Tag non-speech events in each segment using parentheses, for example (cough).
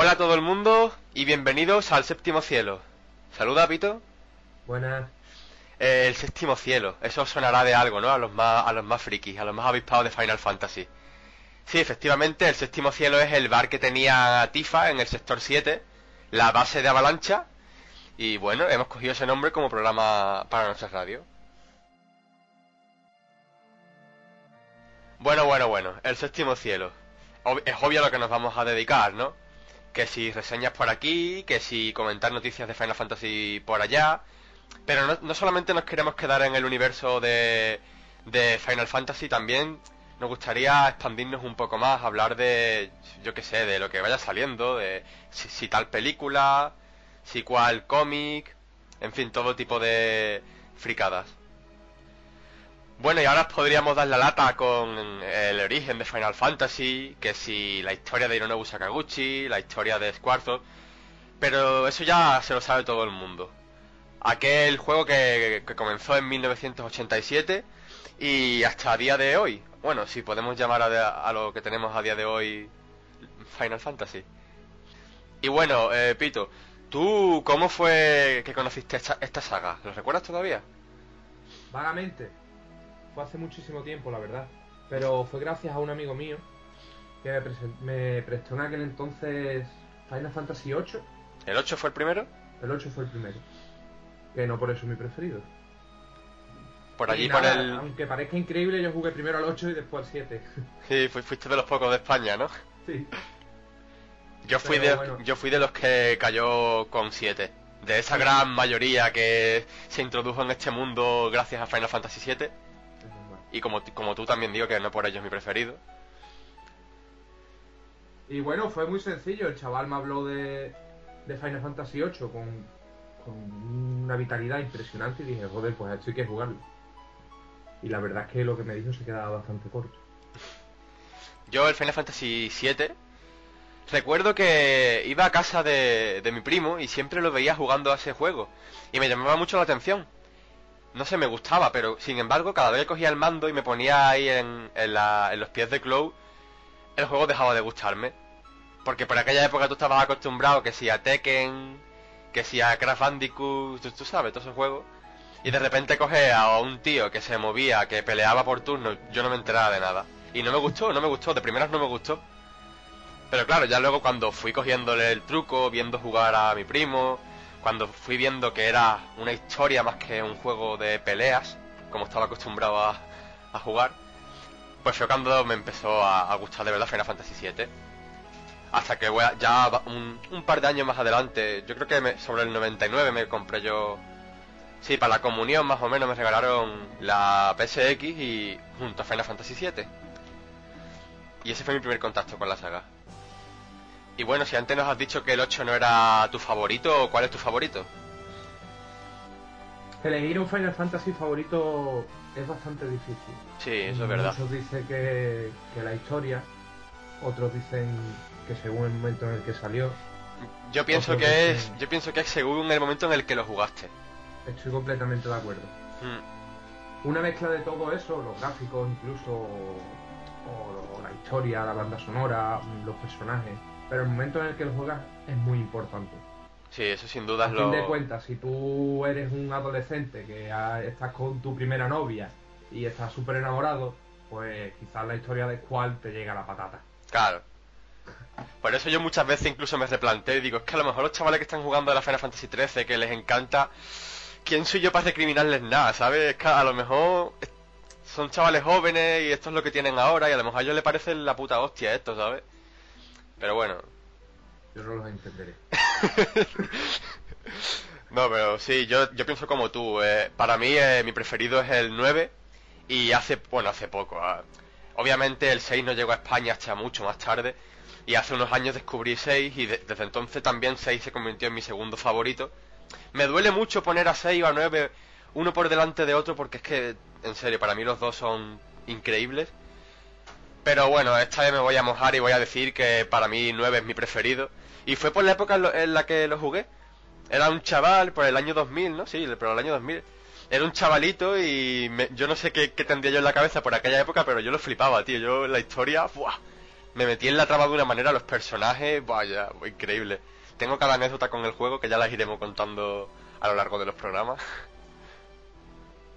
Hola a todo el mundo y bienvenidos al séptimo cielo. Saluda, Pito. Buenas. Eh, el séptimo cielo, eso sonará de algo, ¿no? A los más, a los más frikis, a los más avispados de Final Fantasy. Sí, efectivamente, el séptimo cielo es el bar que tenía Tifa en el sector 7, la base de Avalancha, y bueno, hemos cogido ese nombre como programa para nuestra radio. Bueno, bueno, bueno, el séptimo cielo. Ob- es obvio a lo que nos vamos a dedicar, ¿no? Que si reseñas por aquí, que si comentar noticias de Final Fantasy por allá. Pero no, no solamente nos queremos quedar en el universo de, de Final Fantasy, también nos gustaría expandirnos un poco más, hablar de, yo qué sé, de lo que vaya saliendo, de si, si tal película, si cual cómic, en fin, todo tipo de fricadas. Bueno, y ahora os podríamos dar la lata con el origen de Final Fantasy, que si la historia de Hironobu Sakaguchi, la historia de Squaresoft, pero eso ya se lo sabe todo el mundo. Aquel juego que, que comenzó en 1987 y hasta a día de hoy, bueno, si podemos llamar a, a lo que tenemos a día de hoy Final Fantasy. Y bueno, eh, Pito, ¿tú cómo fue que conociste esta, esta saga? ¿Lo recuerdas todavía? Vagamente. Fue hace muchísimo tiempo, la verdad. Pero fue gracias a un amigo mío que me, me prestó en aquel entonces Final Fantasy VIII. ¿El 8 fue el primero? El 8 fue el primero. Que no por eso es mi preferido. Por allí, por el... Aunque parezca increíble, yo jugué primero al 8 y después al 7. (laughs) Sí, fu- fuiste de los pocos de España, ¿no? sí. Yo fui, Pero de, bueno. yo fui de los que cayó con 7. De esa gran mayoría que se introdujo en este mundo gracias a Final Fantasy 7. Y como, como tú también digo que no por ello es mi preferido. Y bueno, fue muy sencillo. El chaval me habló de, de Final Fantasy VIII con, con una vitalidad impresionante y dije, joder, pues esto hay que jugarlo. Y la verdad es que lo que me dijo se quedaba bastante corto. Yo el Final Fantasy 7 recuerdo que iba a casa de, de mi primo y siempre lo veía jugando a ese juego y me llamaba mucho la atención. No sé, me gustaba, pero sin embargo cada vez que cogía el mando y me ponía ahí en, en, la- en los pies de Cloud, el juego dejaba de gustarme. Porque por aquella época tú estabas acostumbrado que si a Tekken, que si a Crash Bandicoot, tú, tú sabes, todos esos juegos. Y de repente coges a un tío que se movía, que peleaba por turno, yo no me enteraba de nada. Y no me gustó, no me gustó, de primeras no me gustó. Pero claro, ya luego cuando fui cogiéndole el truco, viendo jugar a mi primo, cuando fui viendo que era una historia más que un juego de peleas, como estaba acostumbrado a, jugar, pues fue cuando me empezó a, gustar de verdad Final Fantasy VII. Hasta que ya un, par de años más adelante, yo creo que sobre el 99 me compré yo... Sí, para la comunión más o menos me regalaron la PSX y junto a Final Fantasy VII. Y ese fue mi primer contacto con la saga. Y bueno, si antes nos has dicho que el 8 no era tu favorito, ¿cuál es tu favorito? Elegir un Final Fantasy favorito es bastante difícil. Sí, eso es verdad. Muchos dicen que, que la historia, otros dicen que según el momento en el que salió. Yo pienso que es, yo pienso que es según el momento en el que lo jugaste. Estoy completamente de acuerdo. Mm, Una mezcla de todo eso, los gráficos incluso, o, o la historia, la banda sonora, los personajes. Pero el momento en el que lo juegas es muy importante. Sí, eso sin duda A es fin de lo. cuentas, si tú eres un adolescente que estás con tu primera novia y estás súper enamorado, pues quizás la historia de cuál te llega a la patata. Claro. Por eso yo muchas veces incluso me replanteo y digo, es que a lo mejor los chavales que están jugando a la Final Fantasy XIII, que les encanta, ¿quién soy yo para recriminarles nada? ¿Sabes? Es que a lo mejor son chavales jóvenes y esto es lo que tienen ahora y a lo mejor a ellos les parece la puta hostia esto, ¿sabes? Pero bueno, Yo no los entenderé. (laughs) No, pero sí, yo, yo pienso como tú. eh, para mí, eh, mi preferido es el 9 y hace, bueno, hace poco. ah, obviamente el 6 no llegó a España hasta mucho más tarde y hace unos años descubrí 6 y de- desde entonces también 6 se convirtió en mi segundo favorito. Me duele mucho poner a 6 o a 9 uno por delante de otro porque es que, en serio, para mí los dos son increíbles. Pero bueno, esta vez me voy a mojar y voy a decir que para mí 9 es mi preferido. Y fue por la época en, la que lo jugué. Era un chaval por el año 2000, ¿no? Sí, por el año 2000. Era un chavalito y me- yo no sé qué, qué tendría yo en la cabeza por aquella época, pero yo lo flipaba, tío. Yo la historia, ¡buah! Me metí en la trama de una manera, los personajes, vaya, increíble. Tengo cada anécdota con el juego que ya las iremos contando a lo largo de los programas.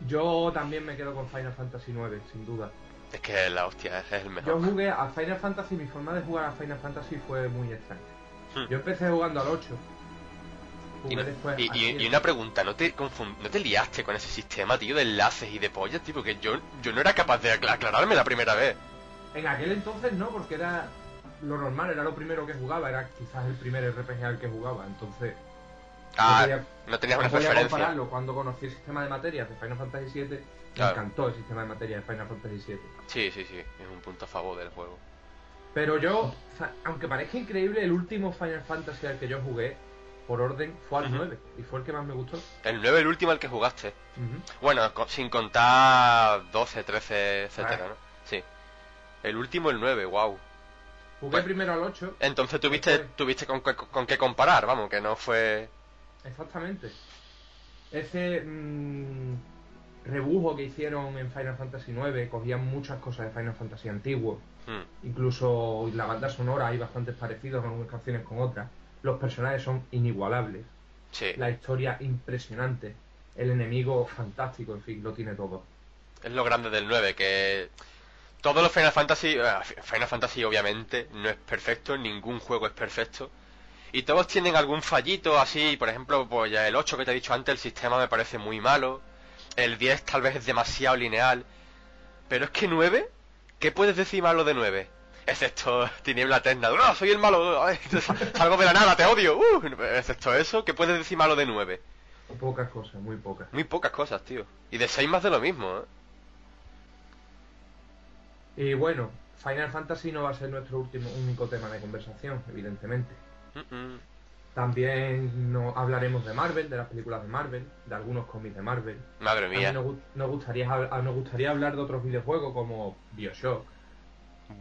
Yo también me quedo con Final Fantasy IX, sin duda. Es que la hostia, es el mejor. Yo jugué a Final Fantasy, mi forma de jugar a Final Fantasy fue muy extraña. Hmm. Yo empecé jugando al 8. Y, Jugué no- después y- al y- 7. y una pregunta, ¿no te, ¿no te liaste con ese sistema, tío, de enlaces y de pollas, tío? Porque yo, yo no era capaz de acla- aclararme la primera vez. En aquel entonces no, porque era lo normal, era lo primero que jugaba, era quizás el primer RPG al que jugaba, entonces Ah, podía- no tenías una no preferencia. compararlo. Cuando conocí el sistema de materias de Final Fantasy VII, me encantó el sistema de materias de Final Fantasy VII. Sí, sí, sí, es un punto a favor del juego. Pero yo, aunque parezca increíble, el último Final Fantasy al que yo jugué, por orden, fue al Ujú. 9, y fue el que más me gustó. El 9, el último al que jugaste. Bueno, sin contar 12, 13, etcétera. ¿no? Sí. El último, el 9, wow. Jugué Pues- primero al 8, Entonces tuviste, Después- tuviste con, qué- con qué comparar, vamos, que no fue... exactamente. Ese mm, rebujo que hicieron en Final Fantasy 9, cogían muchas cosas de Final Fantasy antiguo, Hmm, incluso la banda sonora hay bastantes parecidos en unas canciones con otras. Los personajes son inigualables, sí, la historia impresionante, el enemigo fantástico, en fin, lo tiene todo. es lo grande del 9, que... Todos los Final Fantasy... eh, Final Fantasy obviamente no es perfecto, ningún juego es perfecto. Y todos tienen algún fallito así, por ejemplo, pues ya el 8 que te he dicho antes, el sistema me parece muy malo. El 10 tal vez es demasiado lineal. Pero es que 9, ¿qué puedes decir malo de 9? Excepto (laughs) Tiniebla Eterna. ¡Ah, soy el malo! ¡Ay, (laughs) Salgo de la nada, te odio. ¡Uh! excepto eso, ¿qué puedes decir malo de 9? Pocas cosas, muy pocas. Muy pocas cosas, tío. Y de 6 más de lo mismo, ¿eh? Y bueno, Final Fantasy no va a ser nuestro último único tema de conversación, evidentemente. También no hablaremos de Marvel, de las películas de Marvel, de algunos cómics de Marvel. Madre mía. nos, gu- nos gustaría, hab- nos gustaría hablar de otros videojuegos como Bioshock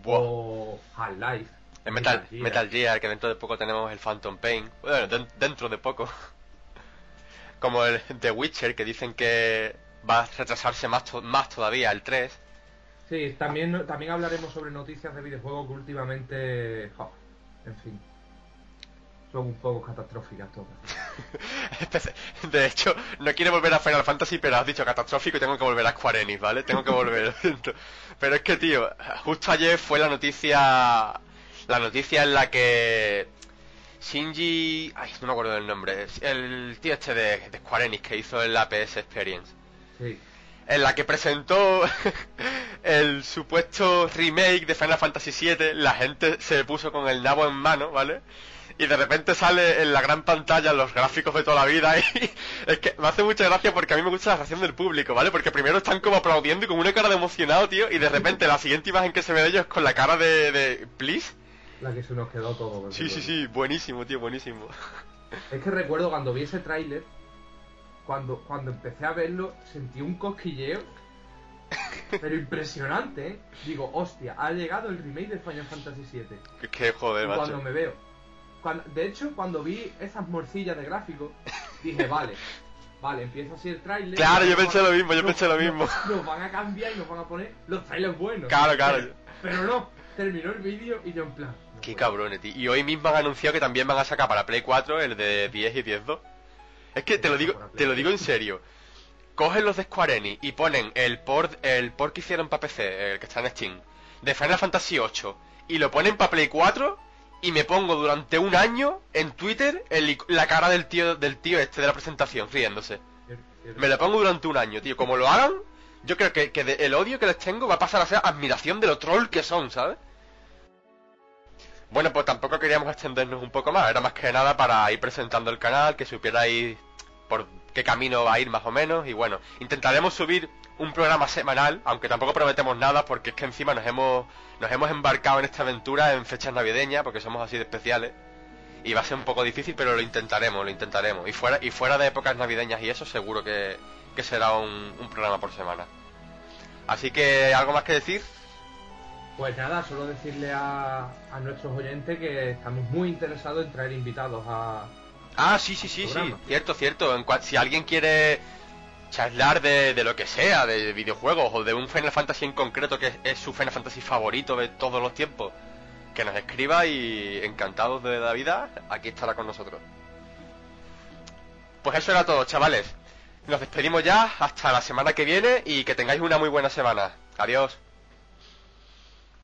Buah. o Half-Life. El Metal, Gear. Metal Gear, que dentro de poco tenemos el Phantom Pain. Bueno, den- dentro de poco. (laughs) Como el The Witcher, que dicen que va a retrasarse más, to- más todavía, el 3. Sí, también, también hablaremos sobre noticias de videojuegos que últimamente, en fin, son un poco catastróficas todas. (laughs) Espece- De hecho, no quiero volver a Final Fantasy, pero has dicho catastrófico y tengo que volver a Square Enix, ¿vale? Tengo que volver. (laughs) Pero es que, tío, justo ayer fue la noticia... La noticia en la que... Shinji... Ay, no me acuerdo del nombre. El tío este de, de Square Enix que hizo el APS Experience. Sí, en la que presentó (laughs) el supuesto remake de Final Fantasy VII, la gente se puso con el nabo en mano, ¿vale? Y de repente sale en la gran pantalla los gráficos de toda la vida y (laughs) es que me hace mucha gracia porque a mí me gusta la reacción del público, ¿vale? Porque primero están como aplaudiendo y con una cara de emocionado, tío, y de repente la siguiente imagen que se ve de ellos es con la cara de, de ¿please? la que se nos quedó todo. Sí, sí, sí, buenísimo, tío, buenísimo. (laughs) Es que recuerdo cuando vi ese tráiler, cuando, cuando empecé a verlo, sentí un cosquilleo, pero impresionante, ¿eh? Digo, hostia, ha llegado el remake de Final Fantasy VII. Que joder, Y cuando macho. me veo. Cuando- de hecho, cuando vi esas morcillas de gráfico, dije, (laughs) vale, vale, empieza así el tráiler. Claro, yo pensé lo mismo, yo nos- pensé lo mismo. Nos van a cambiar y nos van a poner los trailers buenos. Claro, claro. Pero, pero no, terminó el vídeo y yo en plan. no Qué cabrones, tío. Y hoy mismo han anunciado que también van a sacar para Play 4 el de 10 y 10.2. Es que te lo digo, te lo digo en serio. Cogen los de Square Enix y ponen el port, el port que hicieron para PC, el que está en Steam, de Final Fantasy 8, y lo ponen para Play 4, y me pongo durante un año en Twitter el la cara del tío, del tío este de la presentación, riéndose. Me la pongo durante un año, tío. Como lo hagan, yo creo que, que el odio que les tengo va a pasar a ser admiración de lo troll que son, ¿sabes? Bueno, pues tampoco queríamos extendernos un poco más. Era más que nada para ir presentando el canal, que supierais por qué camino va a ir más o menos. Y bueno, intentaremos subir un programa semanal, aunque tampoco prometemos nada, porque es que encima nos hemos, nos hemos embarcado en esta aventura en fechas navideñas, porque somos así de especiales. Y va a ser un poco difícil, pero lo intentaremos, lo intentaremos. Y fuera, y fuera de épocas navideñas y eso, seguro que, que será un, programa por semana. Así que, ¿algo más que decir? Pues nada, solo decirle a, a nuestros oyentes que estamos muy interesados en traer invitados a. Ah, sí, sí, sí, sí. Cierto, cierto. Si alguien quiere charlar de, de, lo que sea, de videojuegos o de un Final Fantasy en concreto que es, es, su Final Fantasy favorito de todos los tiempos, que nos escriba y encantados de la vida, aquí estará con nosotros. Pues eso era todo, chavales. Nos despedimos ya, hasta la semana que viene y que tengáis una muy buena semana. Adiós.